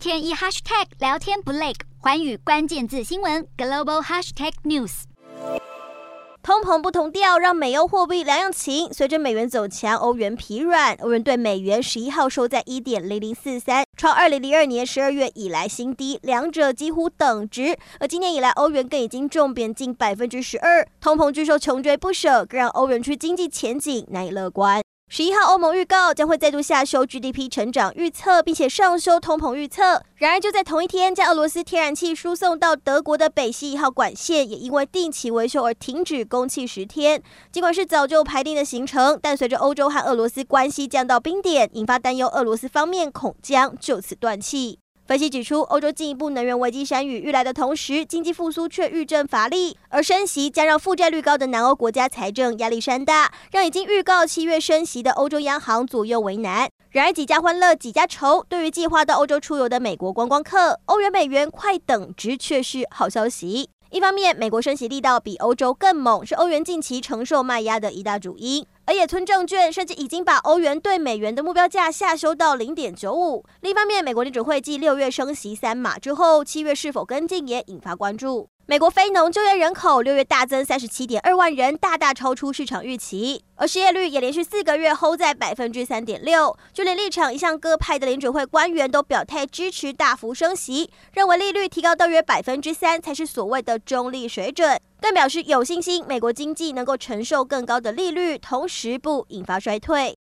天一 hashtag 聊天不累，寰宇关键字新闻 global hashtag news。通膨不同调，让美欧货币两样情。随着美元走强，欧元疲软。欧元兑美元十一号收在一点零零四三，创二零零二年十二月以来新低，两者几乎等值。而今年以来，欧元更已经重贬近百分之十二，通膨巨兽穷追不舍，更让欧元区经济前景难以乐观。十一号，欧盟预告将会再度下修 GDP 成长预测，并且上修通膨预测。然而，就在同一天，将俄罗斯天然气输送到德国的北溪一号管线也因为定期维修而停止供气十天。尽管是早就排定的行程，但随着欧洲和俄罗斯关系降到冰点，引发担忧，俄罗斯方面恐将就此断气。分析指出，欧洲进一步能源危机山雨欲来的同时，经济复苏却愈见乏力，而升息将让负债率高的南欧国家财政压力山大，让已经预告七月升息的欧洲央行左右为难。然而几家欢乐几家愁，对于计划到欧洲出游的美国观光客，欧元美元快等值却是好消息。一方面，美国升息力道比欧洲更猛，是欧元近期承受卖压的一大主因。而野村证券甚至已经把欧元兑美元的目标价下修到零点九五。另一方面，美国联准会继六月升息三码之后，七月是否跟进也引发关注。美国非农就业人口六月大增三十七点二万人，大大超出市场预期，而失业率也连续四个月 hold 在百分之三点六。就连立场一向鸽派的联准会官员都表态支持大幅升息，认为利率提高到约百分之三才是所谓的中立水准，更表示有信心美国经济能够承受更高的利率，同时不引发衰退。